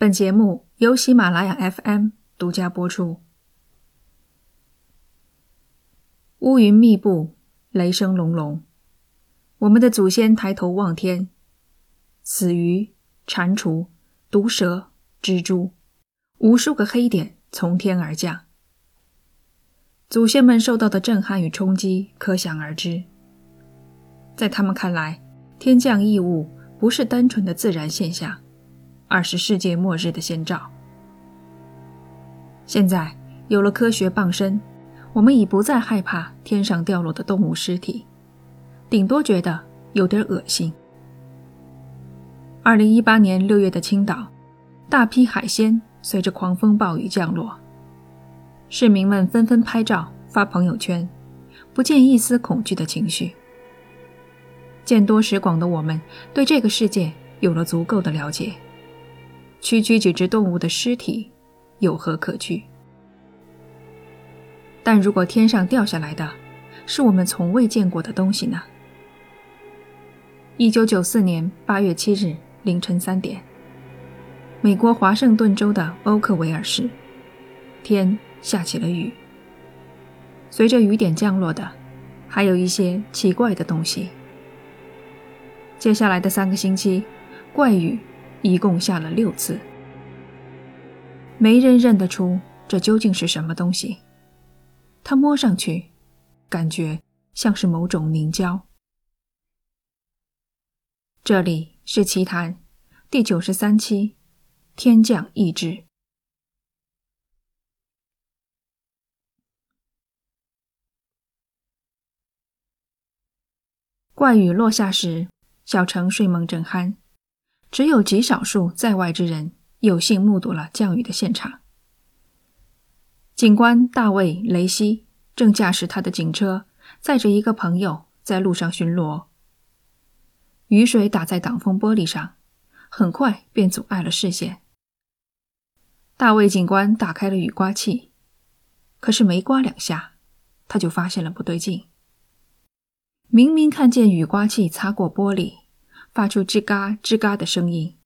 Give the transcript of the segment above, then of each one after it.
本节目由喜马拉雅 FM 独家播出。乌云密布，雷声隆隆，我们的祖先抬头望天，死鱼、蟾蜍、毒蛇、蜘蛛，无数个黑点从天而降。祖先们受到的震撼与冲击可想而知。在他们看来，天降异物不是单纯的自然现象。二是世界末日的先兆。现在有了科学傍身，我们已不再害怕天上掉落的动物尸体，顶多觉得有点恶心。二零一八年六月的青岛，大批海鲜随着狂风暴雨降落，市民们纷纷拍照发朋友圈，不见一丝恐惧的情绪。见多识广的我们，对这个世界有了足够的了解。区区几只动物的尸体，有何可惧？但如果天上掉下来的，是我们从未见过的东西呢？一九九四年八月七日凌晨三点，美国华盛顿州的欧克维尔市，天下起了雨。随着雨点降落的，还有一些奇怪的东西。接下来的三个星期，怪雨。一共下了六次，没人认得出这究竟是什么东西。他摸上去，感觉像是某种凝胶。这里是奇谈第九十三期，天降异志。怪雨落下时，小城睡梦正酣。只有极少数在外之人有幸目睹了降雨的现场。警官大卫·雷西正驾驶他的警车，载着一个朋友在路上巡逻。雨水打在挡风玻璃上，很快便阻碍了视线。大卫警官打开了雨刮器，可是没刮两下，他就发现了不对劲。明明看见雨刮器擦过玻璃。发出吱嘎吱嘎的声音，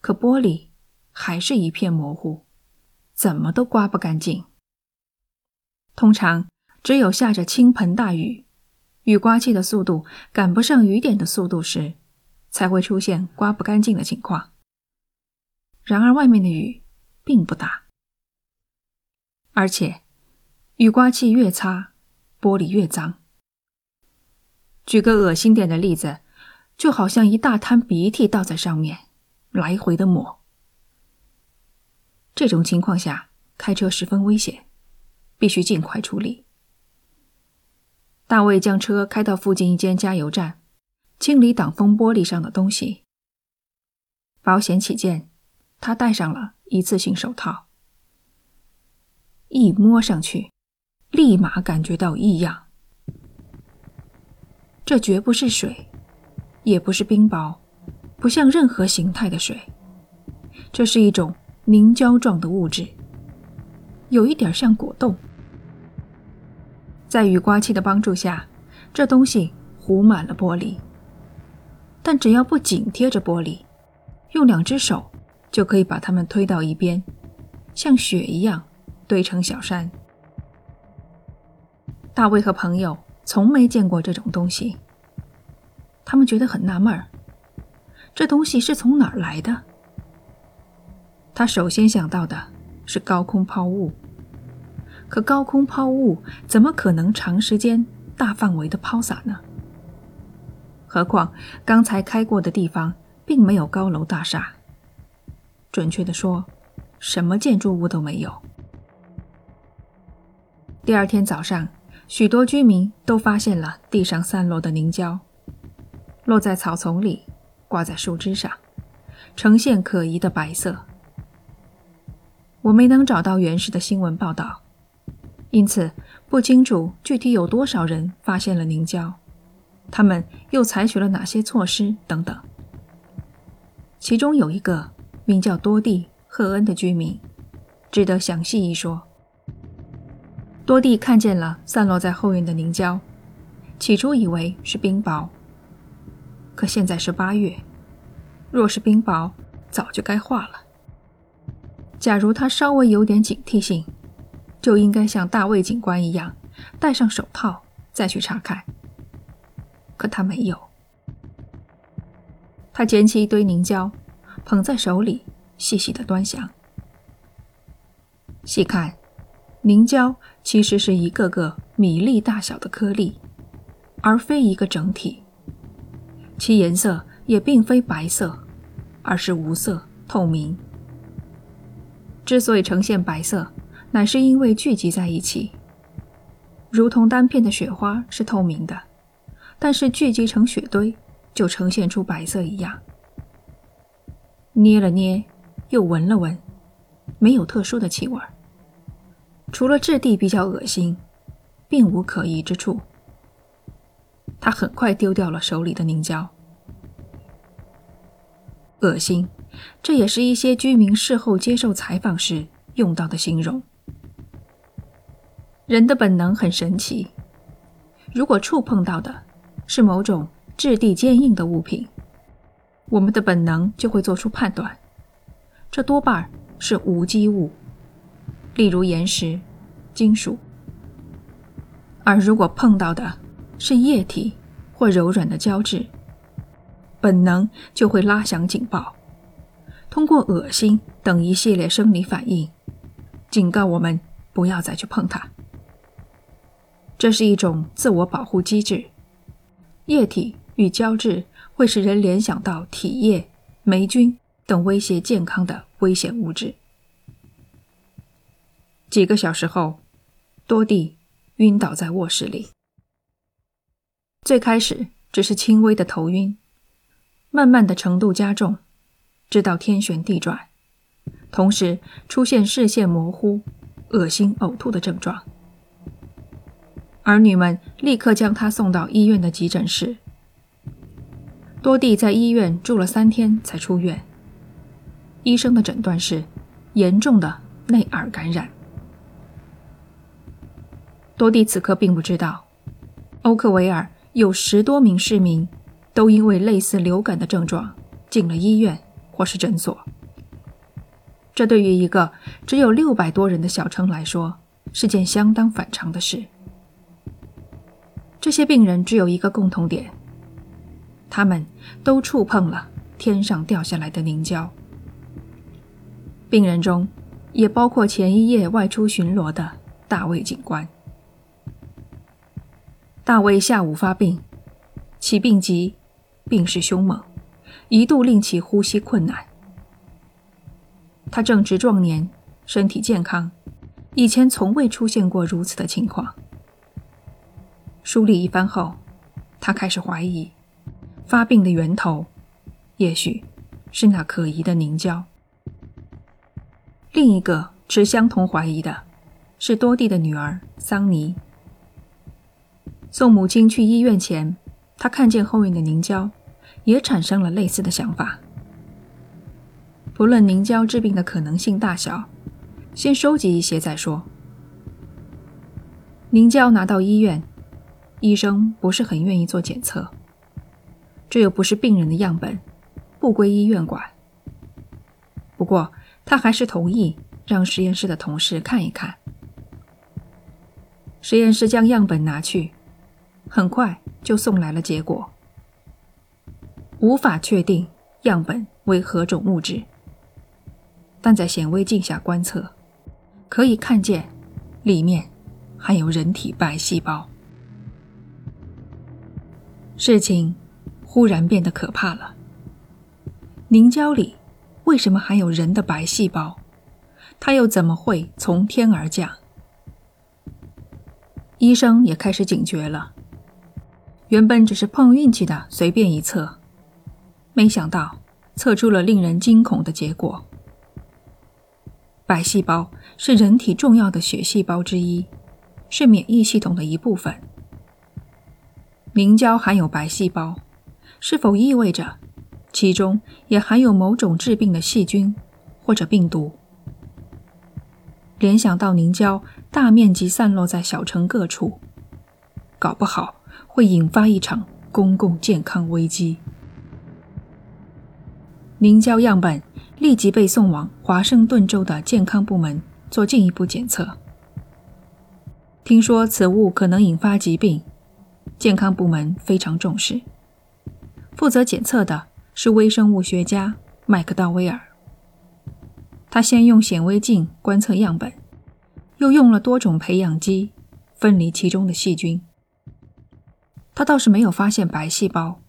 可玻璃还是一片模糊，怎么都刮不干净。通常只有下着倾盆大雨，雨刮器的速度赶不上雨点的速度时，才会出现刮不干净的情况。然而外面的雨并不大，而且雨刮器越擦，玻璃越脏。举个恶心点的例子。就好像一大滩鼻涕倒在上面，来回的抹。这种情况下开车十分危险，必须尽快处理。大卫将车开到附近一间加油站，清理挡风玻璃上的东西。保险起见，他戴上了一次性手套。一摸上去，立马感觉到异样。这绝不是水。也不是冰雹，不像任何形态的水，这是一种凝胶状的物质，有一点像果冻。在雨刮器的帮助下，这东西糊满了玻璃，但只要不紧贴着玻璃，用两只手就可以把它们推到一边，像雪一样堆成小山。大卫和朋友从没见过这种东西。他们觉得很纳闷儿，这东西是从哪儿来的？他首先想到的是高空抛物，可高空抛物怎么可能长时间、大范围的抛洒呢？何况刚才开过的地方并没有高楼大厦，准确的说，什么建筑物都没有。第二天早上，许多居民都发现了地上散落的凝胶。落在草丛里，挂在树枝上，呈现可疑的白色。我没能找到原始的新闻报道，因此不清楚具体有多少人发现了凝胶，他们又采取了哪些措施等等。其中有一个名叫多蒂·赫恩的居民，值得详细一说。多蒂看见了散落在后院的凝胶，起初以为是冰雹。可现在是八月，若是冰雹，早就该化了。假如他稍微有点警惕性，就应该像大卫警官一样，戴上手套再去查看。可他没有。他捡起一堆凝胶，捧在手里，细细的端详。细看，凝胶其实是一个个米粒大小的颗粒，而非一个整体。其颜色也并非白色，而是无色透明。之所以呈现白色，乃是因为聚集在一起，如同单片的雪花是透明的，但是聚集成雪堆就呈现出白色一样。捏了捏，又闻了闻，没有特殊的气味，除了质地比较恶心，并无可疑之处。他很快丢掉了手里的凝胶。恶心。这也是一些居民事后接受采访时用到的形容。人的本能很神奇，如果触碰到的是某种质地坚硬的物品，我们的本能就会做出判断，这多半是无机物，例如岩石、金属；而如果碰到的是液体或柔软的胶质，本能就会拉响警报。通过恶心等一系列生理反应，警告我们不要再去碰它。这是一种自我保护机制。液体与胶质会使人联想到体液、霉菌等威胁健康的危险物质。几个小时后，多蒂晕倒在卧室里。最开始只是轻微的头晕，慢慢的程度加重。直到天旋地转，同时出现视线模糊、恶心、呕吐的症状。儿女们立刻将他送到医院的急诊室。多蒂在医院住了三天才出院。医生的诊断是严重的内耳感染。多蒂此刻并不知道，欧克维尔有十多名市民都因为类似流感的症状进了医院。或是诊所，这对于一个只有六百多人的小城来说是件相当反常的事。这些病人只有一个共同点，他们都触碰了天上掉下来的凝胶。病人中也包括前一夜外出巡逻的大卫警官。大卫下午发病，其病急，病势凶猛。一度令其呼吸困难。他正值壮年，身体健康，以前从未出现过如此的情况。梳理一番后，他开始怀疑，发病的源头，也许是那可疑的凝胶。另一个持相同怀疑的，是多蒂的女儿桑尼。送母亲去医院前，他看见后面的凝胶。也产生了类似的想法。不论凝胶治病的可能性大小，先收集一些再说。凝胶拿到医院，医生不是很愿意做检测，这又不是病人的样本，不归医院管。不过他还是同意让实验室的同事看一看。实验室将样本拿去，很快就送来了结果。无法确定样本为何种物质，但在显微镜下观测，可以看见里面含有人体白细胞。事情忽然变得可怕了。凝胶里为什么含有人的白细胞？它又怎么会从天而降？医生也开始警觉了。原本只是碰运气的随便一测。没想到测出了令人惊恐的结果。白细胞是人体重要的血细胞之一，是免疫系统的一部分。凝胶含有白细胞，是否意味着其中也含有某种致病的细菌或者病毒？联想到凝胶大面积散落在小城各处，搞不好会引发一场公共健康危机。凝胶样本立即被送往华盛顿州的健康部门做进一步检测。听说此物可能引发疾病，健康部门非常重视。负责检测的是微生物学家麦克道威尔。他先用显微镜观测样本，又用了多种培养基分离其中的细菌。他倒是没有发现白细胞，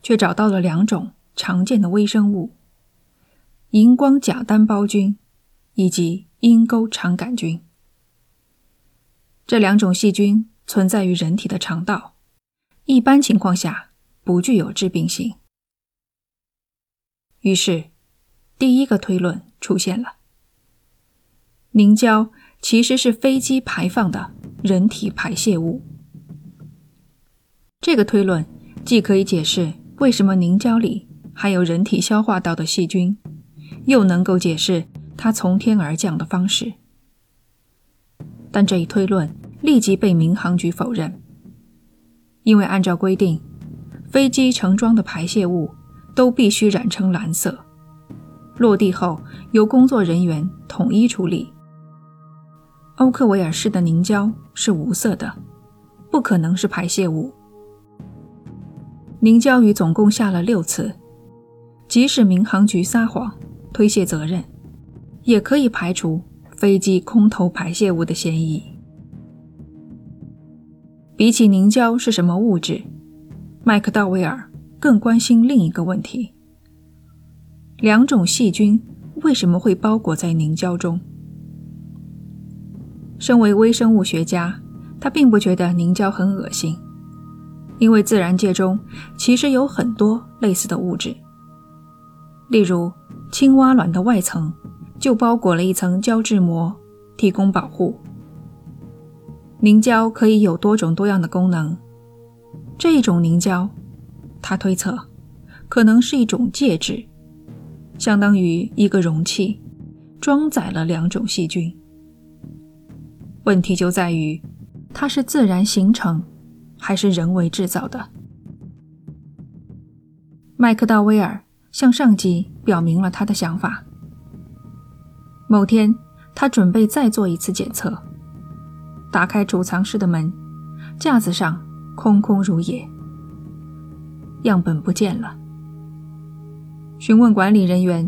却找到了两种常见的微生物：荧光假单胞菌以及阴沟肠杆菌。这两种细菌存在于人体的肠道，一般情况下不具有致病性。于是，第一个推论。出现了，凝胶其实是飞机排放的人体排泄物。这个推论既可以解释为什么凝胶里还有人体消化道的细菌，又能够解释它从天而降的方式。但这一推论立即被民航局否认，因为按照规定，飞机盛装的排泄物都必须染成蓝色。落地后，由工作人员统一处理。欧克维尔市的凝胶是无色的，不可能是排泄物。凝胶雨总共下了六次，即使民航局撒谎推卸责任，也可以排除飞机空投排泄物的嫌疑。比起凝胶是什么物质，麦克道威尔更关心另一个问题。两种细菌为什么会包裹在凝胶中？身为微生物学家，他并不觉得凝胶很恶心，因为自然界中其实有很多类似的物质。例如，青蛙卵的外层就包裹了一层胶质膜，提供保护。凝胶可以有多种多样的功能。这一种凝胶，他推测，可能是一种介质。相当于一个容器，装载了两种细菌。问题就在于，它是自然形成，还是人为制造的？麦克道威尔向上级表明了他的想法。某天，他准备再做一次检测，打开储藏室的门，架子上空空如也，样本不见了。询问管理人员，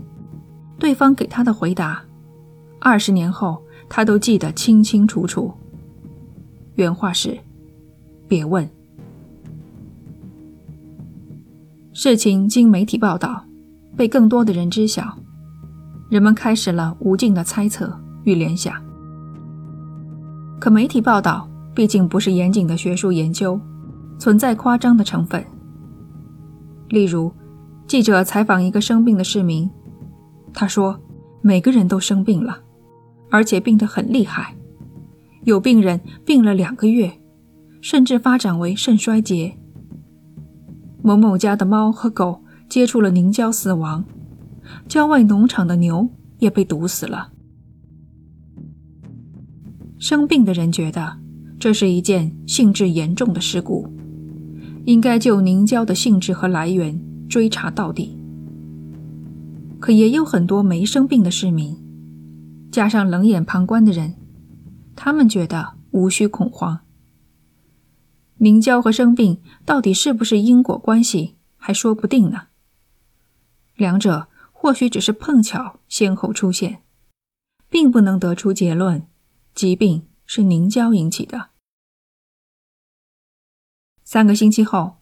对方给他的回答，二十年后他都记得清清楚楚。原话是：“别问。”事情经媒体报道，被更多的人知晓，人们开始了无尽的猜测与联想。可媒体报道毕竟不是严谨的学术研究，存在夸张的成分，例如。记者采访一个生病的市民，他说：“每个人都生病了，而且病得很厉害。有病人病了两个月，甚至发展为肾衰竭。某某家的猫和狗接触了凝胶死亡，郊外农场的牛也被毒死了。”生病的人觉得这是一件性质严重的事故，应该就凝胶的性质和来源。追查到底，可也有很多没生病的市民，加上冷眼旁观的人，他们觉得无需恐慌。凝胶和生病到底是不是因果关系，还说不定呢。两者或许只是碰巧先后出现，并不能得出结论，疾病是凝胶引起的。三个星期后，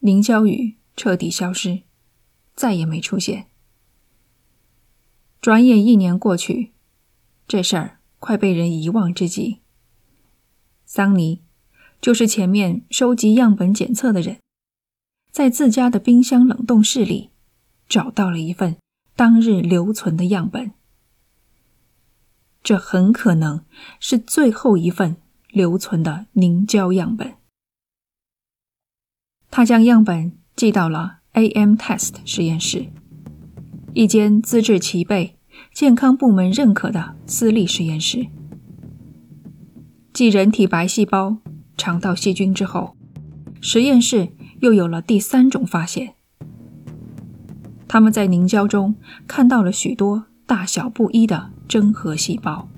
凝胶雨。彻底消失，再也没出现。转眼一年过去，这事儿快被人遗忘之际，桑尼就是前面收集样本检测的人，在自家的冰箱冷冻室里找到了一份当日留存的样本。这很可能是最后一份留存的凝胶样本。他将样本。寄到了 AM Test 实验室，一间资质齐备、健康部门认可的私立实验室。继人体白细胞、肠道细菌之后，实验室又有了第三种发现。他们在凝胶中看到了许多大小不一的真核细胞。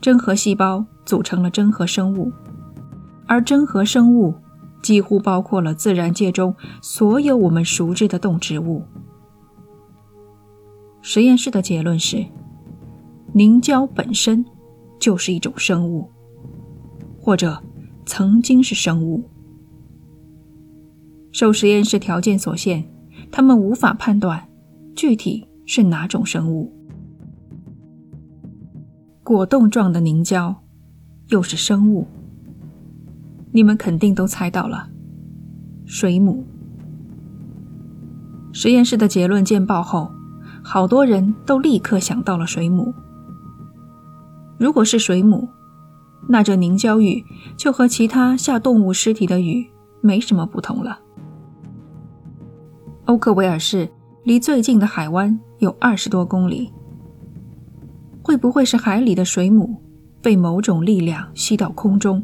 真核细胞组成了真核生物，而真核生物几乎包括了自然界中所有我们熟知的动植物。实验室的结论是，凝胶本身就是一种生物，或者曾经是生物。受实验室条件所限。他们无法判断具体是哪种生物。果冻状的凝胶又是生物，你们肯定都猜到了，水母。实验室的结论见报后，好多人都立刻想到了水母。如果是水母，那这凝胶雨就和其他下动物尸体的雨没什么不同了。欧克维尔市离最近的海湾有二十多公里。会不会是海里的水母被某种力量吸到空中，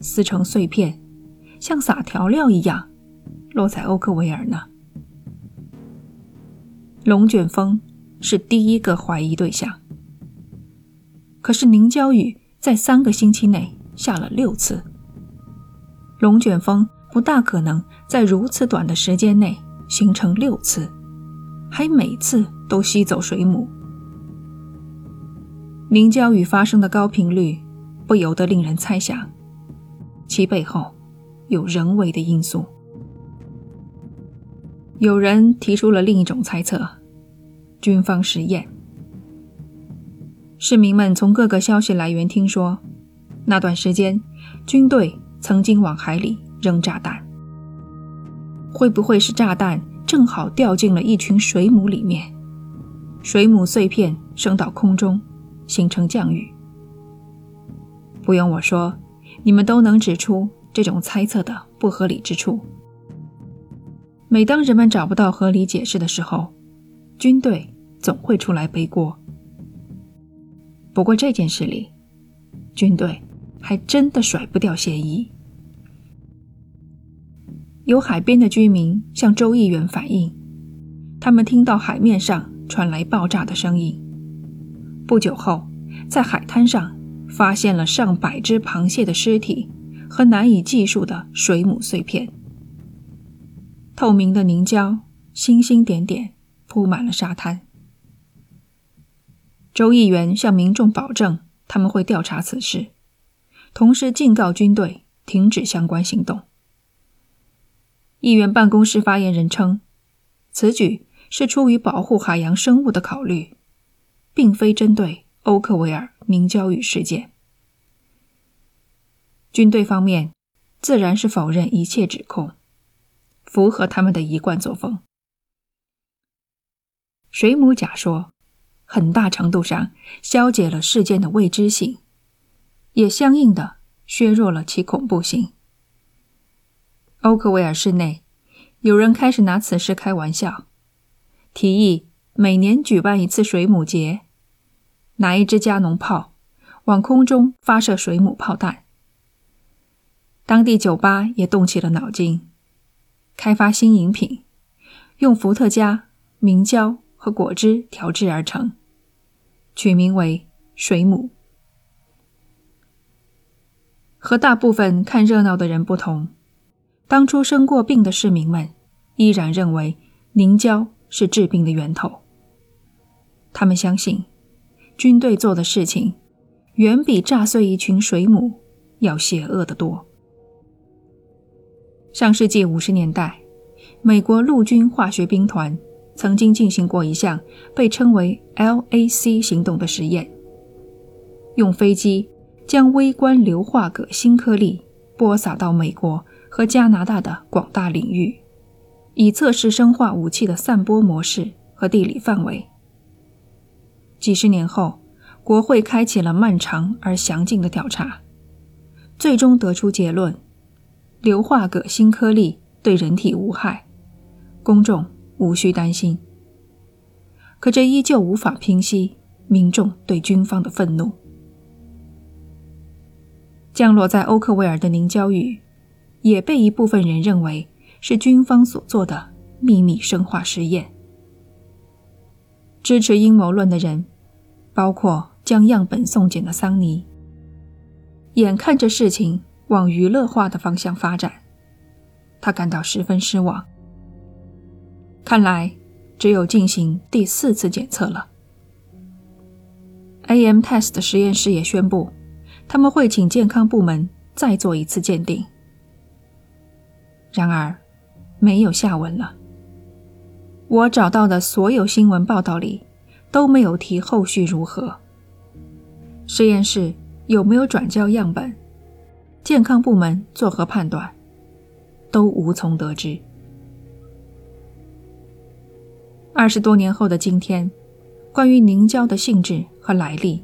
撕成碎片，像撒调料一样落在欧克维尔呢？龙卷风是第一个怀疑对象。可是凝胶雨在三个星期内下了六次，龙卷风不大可能在如此短的时间内。形成六次，还每次都吸走水母。凝胶雨发生的高频率，不由得令人猜想，其背后有人为的因素。有人提出了另一种猜测：军方实验。市民们从各个消息来源听说，那段时间军队曾经往海里扔炸弹。会不会是炸弹正好掉进了一群水母里面，水母碎片升到空中，形成降雨？不用我说，你们都能指出这种猜测的不合理之处。每当人们找不到合理解释的时候，军队总会出来背锅。不过这件事里，军队还真的甩不掉嫌疑。有海边的居民向州议员反映，他们听到海面上传来爆炸的声音。不久后，在海滩上发现了上百只螃蟹的尸体和难以计数的水母碎片。透明的凝胶星星点点铺满了沙滩。州议员向民众保证，他们会调查此事，同时警告军队停止相关行动。议员办公室发言人称，此举是出于保护海洋生物的考虑，并非针对欧克维尔凝胶雨事件。军队方面自然是否认一切指控，符合他们的一贯作风。水母甲说很大程度上消解了事件的未知性，也相应的削弱了其恐怖性。欧克维尔市内，有人开始拿此事开玩笑，提议每年举办一次水母节，拿一支加农炮往空中发射水母炮弹。当地酒吧也动起了脑筋，开发新饮品，用伏特加、明胶和果汁调制而成，取名为“水母”。和大部分看热闹的人不同。当初生过病的市民们依然认为凝胶是治病的源头。他们相信，军队做的事情远比炸碎一群水母要邪恶得多。上世纪五十年代，美国陆军化学兵团曾经进行过一项被称为 “LAC 行动”的实验，用飞机将微观硫化铬新颗粒播撒到美国。和加拿大的广大领域，以测试生化武器的散播模式和地理范围。几十年后，国会开启了漫长而详尽的调查，最终得出结论：硫化铬新颗粒对人体无害，公众无需担心。可这依旧无法平息民众对军方的愤怒。降落在欧克维尔的凝胶雨。也被一部分人认为是军方所做的秘密生化实验。支持阴谋论的人，包括将样本送检的桑尼，眼看着事情往娱乐化的方向发展，他感到十分失望。看来只有进行第四次检测了。AM Test 实验室也宣布，他们会请健康部门再做一次鉴定。然而，没有下文了。我找到的所有新闻报道里都没有提后续如何。实验室有没有转交样本？健康部门作何判断？都无从得知。二十多年后的今天，关于凝胶的性质和来历，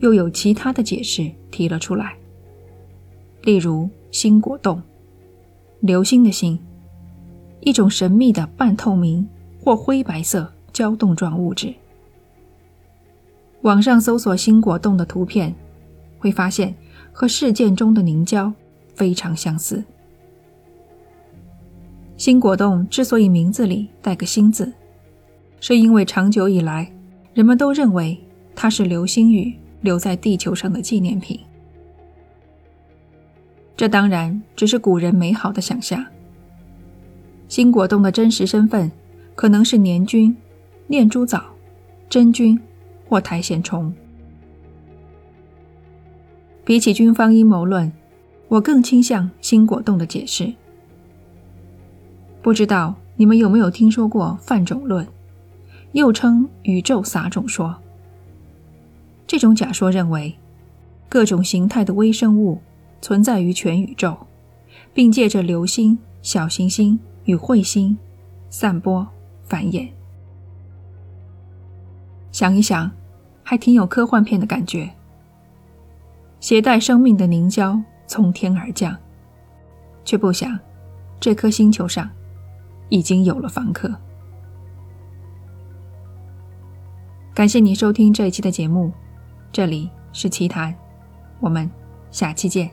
又有其他的解释提了出来。例如，星果冻，流星的星，一种神秘的半透明。或灰白色胶冻状物质。网上搜索新果冻的图片，会发现和事件中的凝胶非常相似。新果冻之所以名字里带个“新”字，是因为长久以来人们都认为它是流星雨留在地球上的纪念品。这当然只是古人美好的想象。新果冻的真实身份。可能是年菌、念珠藻、真菌或苔藓虫。比起军方阴谋论，我更倾向新果冻的解释。不知道你们有没有听说过泛种论，又称宇宙撒种说。这种假说认为，各种形态的微生物存在于全宇宙，并借着流星、小行星与彗星散播。繁衍，想一想，还挺有科幻片的感觉。携带生命的凝胶从天而降，却不想这颗星球上已经有了房客。感谢您收听这一期的节目，这里是奇谈，我们下期见。